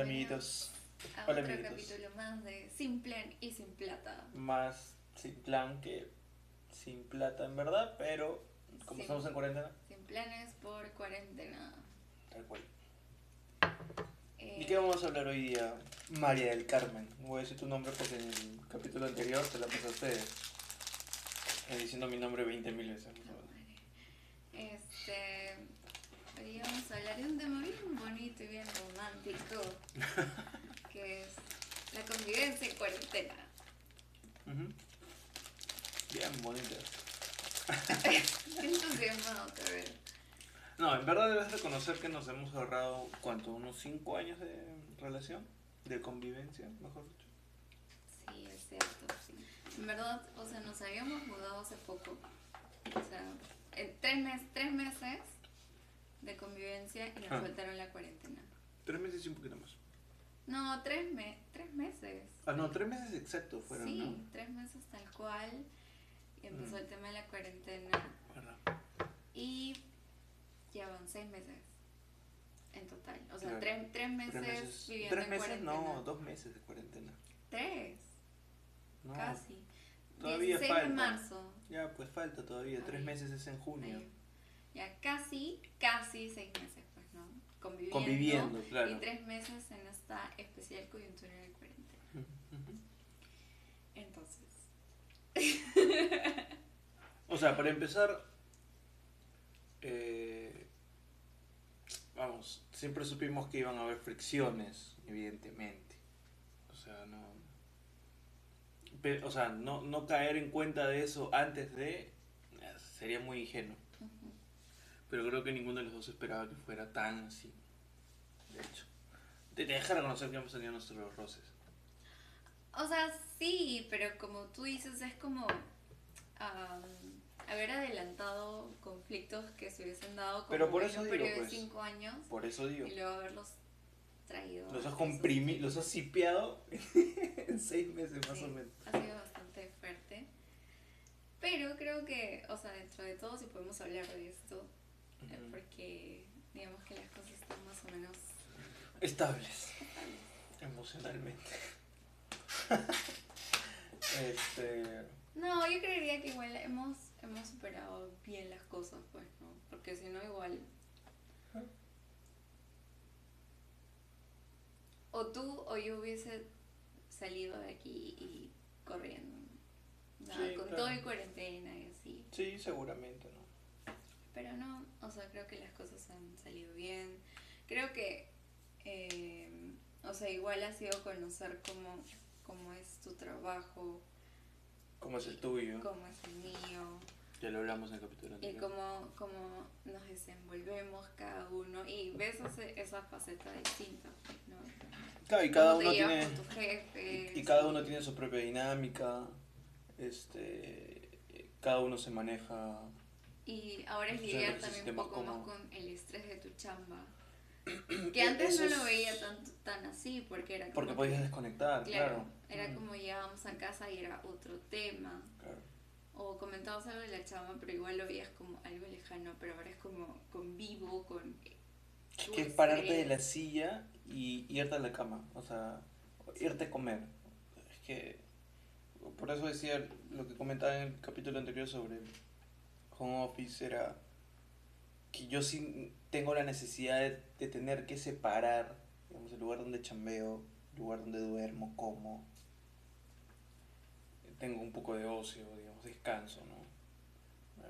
Hola amiguitos. a Hola, otro amiguitos. capítulo más de Sin Plan y Sin Plata. Más sin plan que sin plata en verdad, pero como estamos en cuarentena, Sin planes por cuarentena. tal cual. Eh, ¿Y qué vamos a hablar hoy día? María del Carmen. Voy a decir tu nombre porque en el capítulo anterior te la pasaste eh, diciendo mi nombre 20 mil veces. no, madre. Este. Hoy vamos a hablar de un tema bien bonito y bien romántico. que es la convivencia en cuarentena. Ujú. Bien bonito. Entusiasmado te veo. No, en verdad debes reconocer que nos hemos ahorrado, ¿cuánto? ¿Unos 5 años de relación? ¿De convivencia, mejor dicho? Sí, es cierto, sí. En verdad, o sea, nos habíamos mudado hace poco. O sea, en tres, mes- tres meses de convivencia y nos Ah. faltaron la cuarentena. Tres meses y un poquito más. No, tres, me tres meses. Ah, no, tres meses exactos fueron, sí, ¿no? tres meses tal cual. Y empezó Mm. el tema de la cuarentena. ¿Verdad? Y ya van seis meses en total. O sea, Claro. tres, tres meses Tres meses, viviendo tres en meses cuarentena. no, dos meses de cuarentena. Tres, No, casi. todavía 16 falta. de marzo. Ya, pues falta todavía, tres Ay. meses es en junio. Ay, Ya casi, casi seis meses, pues, ¿no? Conviviendo. Conviviendo, claro. Y tres meses en esta especial coyuntura de cuarentena. Entonces, O sea, para empezar, eh, vamos, siempre supimos que iban a haber fricciones, evidentemente. O sea, no, pe- o sea, no, no caer en cuenta de eso antes de eh, sería muy ingenuo. Pero creo que ninguno de los dos esperaba que fuera tan así. De hecho, te deja reconocer que hemos tenido nuestros roces. o sea, sí, pero como tú dices, es como am, haber adelantado conflictos que se hubiesen dado como Pero por en eso un digo, periodo pues, de cinco años Por eso digo, y luego haberlos traído. los has comprimido, los has sipeado en seis meses más Sí, o menos. Ha sido bastante fuerte. Pero creo que, o sea, dentro de todo, si podemos hablar de esto, porque digamos que las cosas están más o menos Estables emocionalmente. este, No, yo creería que igual hemos, hemos superado bien las cosas, pues, ¿no? Porque si no, igual. O tú o yo hubiese salido de aquí y corriendo. con claro. todo y cuarentena y así. sí, seguramente, ¿no? Pero no, o sea, creo que las cosas han salido bien. Creo que, eh, o sea, igual ha sido conocer cómo, cómo es tu trabajo, Como es el tuyo, cómo es el mío. ya lo hablamos en el capítulo Y anterior. cómo, cómo nos desenvolvemos cada uno y ves ese- esa faceta distinta, ¿no? Claro, y cada Cómo uno tiene con tus jefes. y cada uno tiene su propia dinámica. Este, cada uno se maneja Y ahora es lidiar también un poco más con el estrés de tu chamba. Que antes Eso no lo veía tan, tan así, porque era como porque que- podías desconectar, Claro, claro. era Mm, como llegábamos a casa y era otro tema. claro. O comentabas algo de la chamba, pero igual lo veías como algo lejano, pero ahora es como convivo con... Que es pararte de la silla y irte a la cama, o sea, irte a comer. Es que, por eso decía lo que comentaba en el capítulo anterior sobre home office, era que yo sí tengo la necesidad de, de tener que separar, digamos, el lugar donde chambeo, el lugar donde duermo, como. Tengo un poco de ocio, digamos, descanso, ¿no?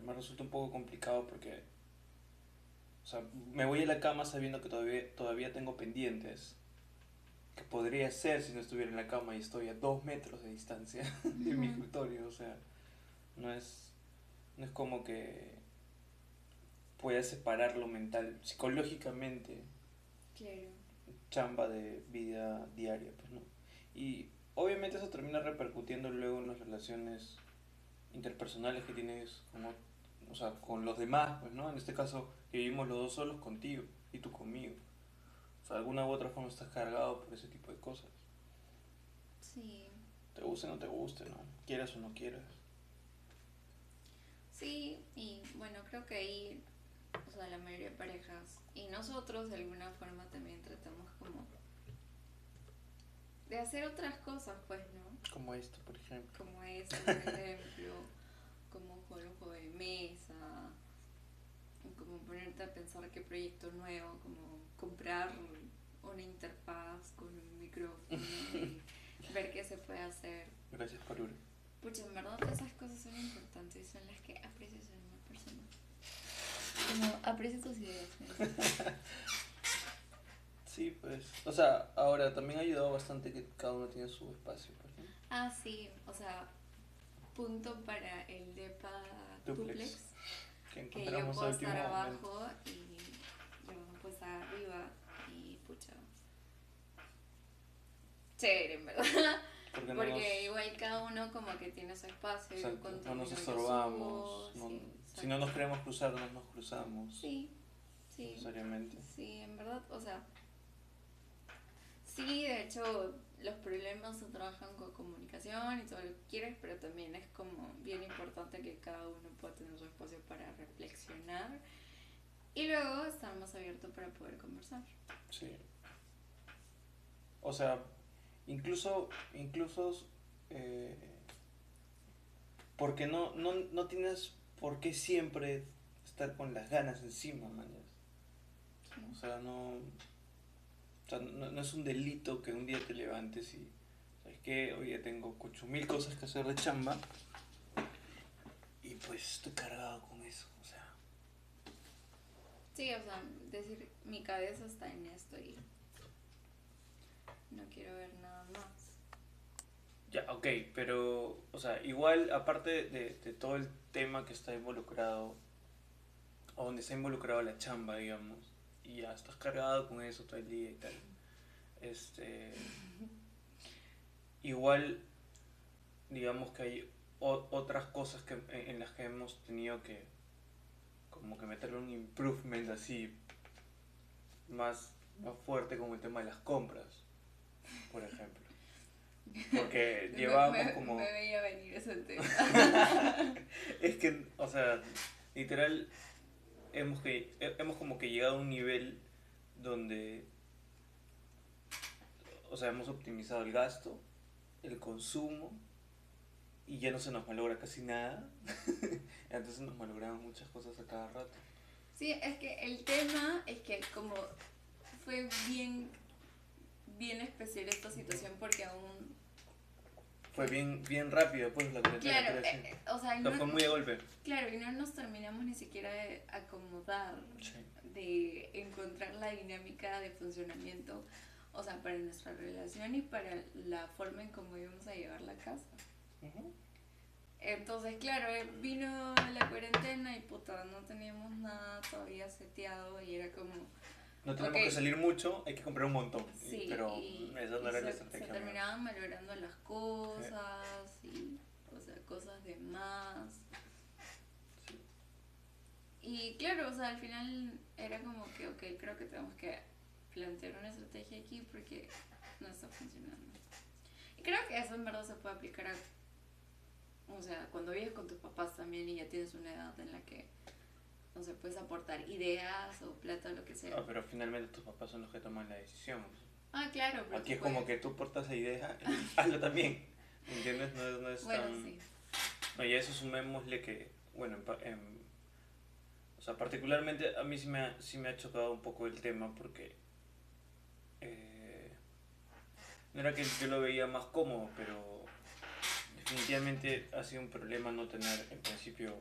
Me resulta un poco complicado porque o sea, me voy a la cama sabiendo que todavía, todavía tengo pendientes. Que podría ser si no estuviera en la cama y estoy a dos metros de distancia de mi escritorio. O sea, no es, no es como que pueda separarlo mental, psicológicamente, Claro. chamba de vida diaria, pues no. Y obviamente eso termina repercutiendo luego en las relaciones interpersonales que tienes con, o- sea, con los demás, pues no. En este caso, vivimos los dos solos contigo y tú conmigo. O sea, de alguna u otra forma estás cargado por ese tipo de cosas. Sí. Te guste o no te guste, ¿no? Quieras o no quieras. Sí, y bueno, creo que ahí, o sea, la mayoría de parejas y nosotros de alguna forma también tratamos como de hacer otras cosas, pues, ¿no? Como esto, por ejemplo. Como esto, por ejemplo, como jugar un juego de mesa, como ponerte a pensar qué proyecto nuevo, como comprar una interfaz con un micrófono y ver qué se puede hacer. Gracias. Pucha, en verdad esas cosas son importantes y son las que aprecias en una persona. Como aprecio tus ideas. ¿no? Sí, pues. O sea, ahora también ha ayudado bastante que cada uno tiene su espacio. Pues, ¿no? Ah, sí, o sea, punto para el DEPA Duplex. duplex, Que que yo puedo estar momento. abajo y yo puedo estar arriba y pucha. Chévere, en verdad. Porque, Porque no nos, igual cada uno como que tiene su espacio. exacto, cuando no nos estorbamos. subo, no- sí, si no nos queremos cruzar, no nos cruzamos. Sí, sí. Necesariamente. Sí, en verdad, o sea, sí, de hecho, los problemas se trabajan con comunicación y todo lo que quieres, pero también es como bien importante que cada uno pueda tener su espacio para reflexionar y luego estar más abierto para poder conversar. Sí. O sea, incluso, incluso, eh, porque no, no, no tienes por qué siempre estar con las ganas encima, mañas. O sea, no, o sea, no, es un delito que un día te levantes y, ¿sabes qué? Hoy ya tengo ocho mil cosas que hacer de chamba y pues estoy cargado con eso, o sea. Sí, o sea, decir, mi cabeza está en esto y no quiero ver nada más. Ya, ok, pero, o sea, igual, aparte de, de todo el tema que está involucrado, o donde está involucrado la chamba, digamos, y ya estás cargado con eso todo el día y tal, este, igual, digamos que hay o- otras cosas que, en, en las que hemos tenido que, como que meterle un improvement así, más, más fuerte, como el tema de las compras, por ejemplo. Porque llevábamos me, como... Me veía venir ese tema. Es que, o sea, literal, hemos, que, he- hemos como que llegado a un nivel donde, o sea, hemos optimizado el gasto, el consumo, y ya no se nos malogra casi nada. Entonces nos malogramos muchas cosas a cada rato. Sí, es que el tema es que como fue bien, bien especial esta situación porque aún... Fue bien, bien rápido, pues, la. Claro, decir. eh, eh, o sea, no, fue muy de golpe. claro, y no nos terminamos ni siquiera de acomodar, Sí. de encontrar la dinámica de funcionamiento, o sea, para nuestra relación y para la forma en cómo íbamos a llevar la casa. Ujú. Entonces, claro, eh, vino la cuarentena y puta, no teníamos nada todavía seteado y era como... No tenemos Ok. que salir mucho, hay que comprar un montón. y- Sí, pero y, esa no era la estrategia. se terminaban malogrando las cosas y, o sea, cosas de más. Sí. Y claro, o sea, al final era como que, ok, creo que tenemos que plantear una estrategia aquí porque no está funcionando. Y creo que eso en verdad se puede aplicar a, o sea, cuando vives con tus papás también y ya tienes una edad en la que, sé, puedes aportar ideas o plata o lo que sea. Ah, pero finalmente tus papás son los que toman la decisión. Ah, claro, pero Aquí es como puedes- que tú portas la idea, hazlo también. ¿Entiendes? No, es- no es Bueno, tan... sí. No, y a eso sumémosle que, bueno, en pa- en- o sea, particularmente a mí sí me, ha, sí me ha chocado un poco el tema porque eh, no era que yo lo veía más cómodo, pero definitivamente ha sido un problema no tener en principio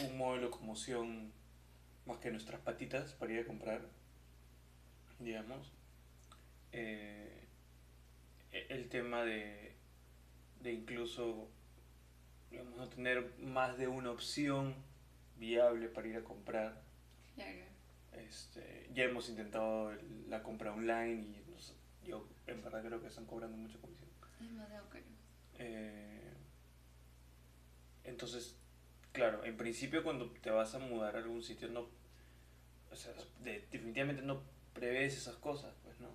un modo de locomoción más que nuestras patitas para ir a comprar, digamos. Eh, e- el tema de, de incluso digamos, no tener más de una opción viable para ir a comprar. Claro. Este, ya hemos intentado el- la compra online y nos- yo en verdad creo que están cobrando mucha comisión. Es demasiado caro. Eh, entonces, claro, en principio cuando te vas a mudar a algún sitio no, o sea, de- definitivamente no prevés esas cosas, pues no.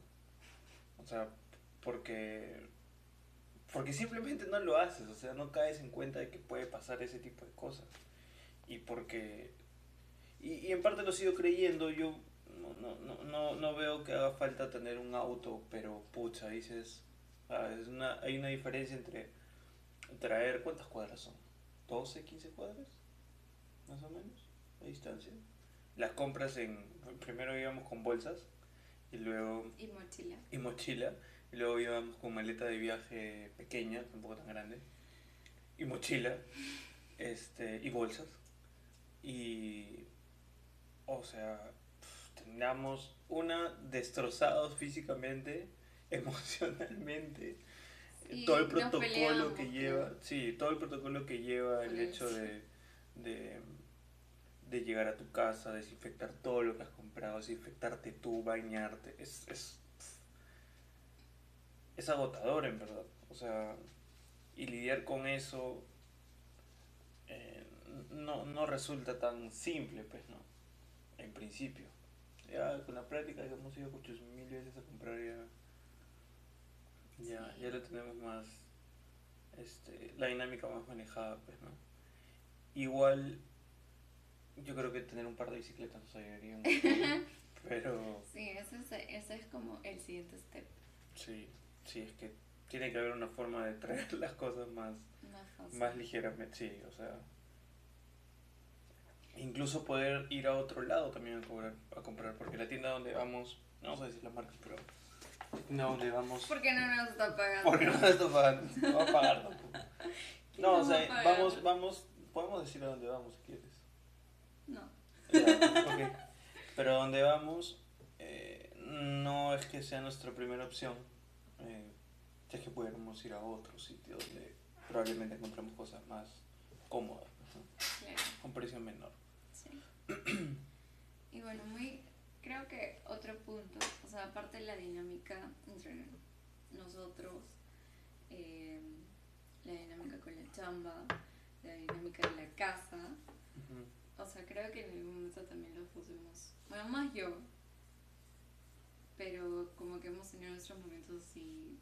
O sea, porque porque simplemente no lo haces, o sea, no caes en cuenta de que puede pasar ese tipo de cosas. Y porque y, y en parte lo sigo creyendo, yo no, no, no, no, no veo que haga falta tener un auto, pero pucha, dices, Ah, es una, hay una diferencia entre traer, ¿cuántas cuadras son? ¿12, 15 cuadras? Más o menos, a distancia. Las compras en, primero íbamos con bolsas y luego... Y mochila. Y mochila. Y luego íbamos con maleta de viaje pequeña, tampoco tan grande. Y mochila. Este, y bolsas. Y... O sea, teníamos una destrozados físicamente, emocionalmente. Y todo el protocolo que lleva, sí, todo el protocolo que lleva el hecho de, de, de llegar a tu casa, desinfectar todo lo que has comprado, desinfectarte tú, bañarte, es, es, es agotador en verdad. O sea, y lidiar con eso eh, no, no resulta tan simple, pues, ¿no? En principio. Ya con la práctica hemos ido muchas mil veces a comprar ya, ya, ya lo tenemos más, este, la dinámica más manejada, pues, ¿no? Igual, yo creo que tener un par de bicicletas nos ayudaría un montón, pero Sí, ese es, ese es como el siguiente step. sí, sí, es que tiene que haber una forma de traer las cosas más, Más más ligeramente, sí, o sea. Incluso poder ir a otro lado también a, cobrar, a comprar, porque la tienda donde vamos, no vamos a decir la marca, pero tienda donde vamos, ¿Por qué no nos está pagando? porque no nos está pagando, no va a pagar tampoco. No, o No va sea, vamos, vamos, podemos decir a dónde vamos si quieres. No. Ya, ok. Pero a donde vamos, eh, no es que sea nuestra primera opción, eh, ya que pudiéramos ir a otro sitio donde probablemente encontremos cosas más cómodas, ¿no? Claro, un precio menor. sí. Y bueno, muy, creo que otro punto, o sea, aparte de la dinámica entre nosotros, eh, la dinámica con la chamba, la dinámica de la casa, Ujú. o sea, creo que en algún momento también lo pusimos, bueno, más yo, pero como que hemos tenido nuestros momentos así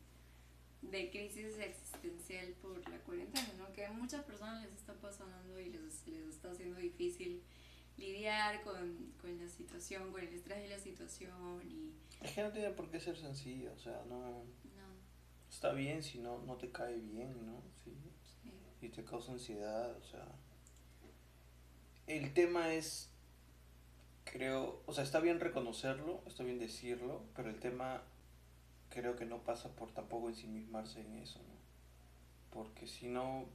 de crisis existencial por la cuarentena, ¿no? Que a muchas personas les está pasando y les, les está haciendo difícil lidiar con, con la situación, con el estrés de la situación y Es que no tiene por qué ser sencillo, o sea, no no, está bien si no, no te cae bien, ¿no? Sí. sí, y te causa ansiedad, o sea. El tema es, creo, o sea, está bien reconocerlo, está bien decirlo, pero el tema creo que no pasa por tampoco ensimismarse en eso, ¿no? Porque si no,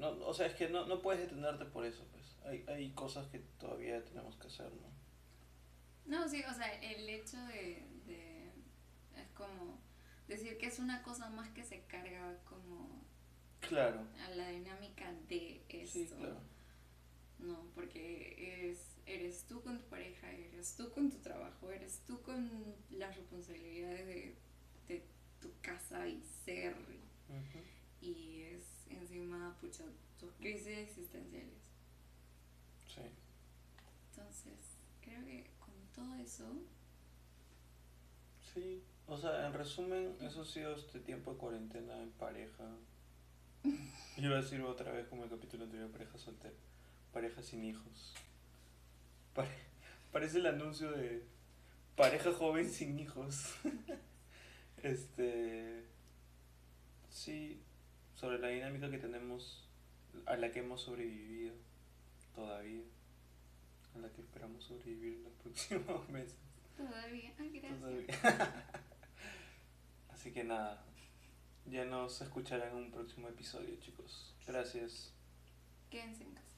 no o sea, es que no, no puedes detenerte por eso, pues. Hay, hay cosas que todavía tenemos que hacer, ¿no? No, sí, o sea, el hecho de, de es como decir que es una cosa más que se carga como Claro, a la dinámica de esto. sí, claro. No, porque es, eres tú con tu pareja, eres tú con tu trabajo, eres tú con las responsabilidades de, de tu casa y ser. Ujú. Y es encima, pucha, tus crisis existenciales. Sí. Entonces, creo que con todo eso, Sí, o sea, en resumen, eso ha sido este tiempo de cuarentena en pareja. Iba a decir otra vez como el capítulo anterior, pareja soltera, pareja sin hijos. Pare- parece el anuncio de pareja joven sin hijos. este, sí, sobre la dinámica que tenemos, a la que hemos sobrevivido todavía, a la que esperamos sobrevivir en los próximos meses. todavía. Ah, gracias. Todavía. Así que nada, ya nos escucharán en un próximo episodio, chicos. Gracias. Quédense en casa.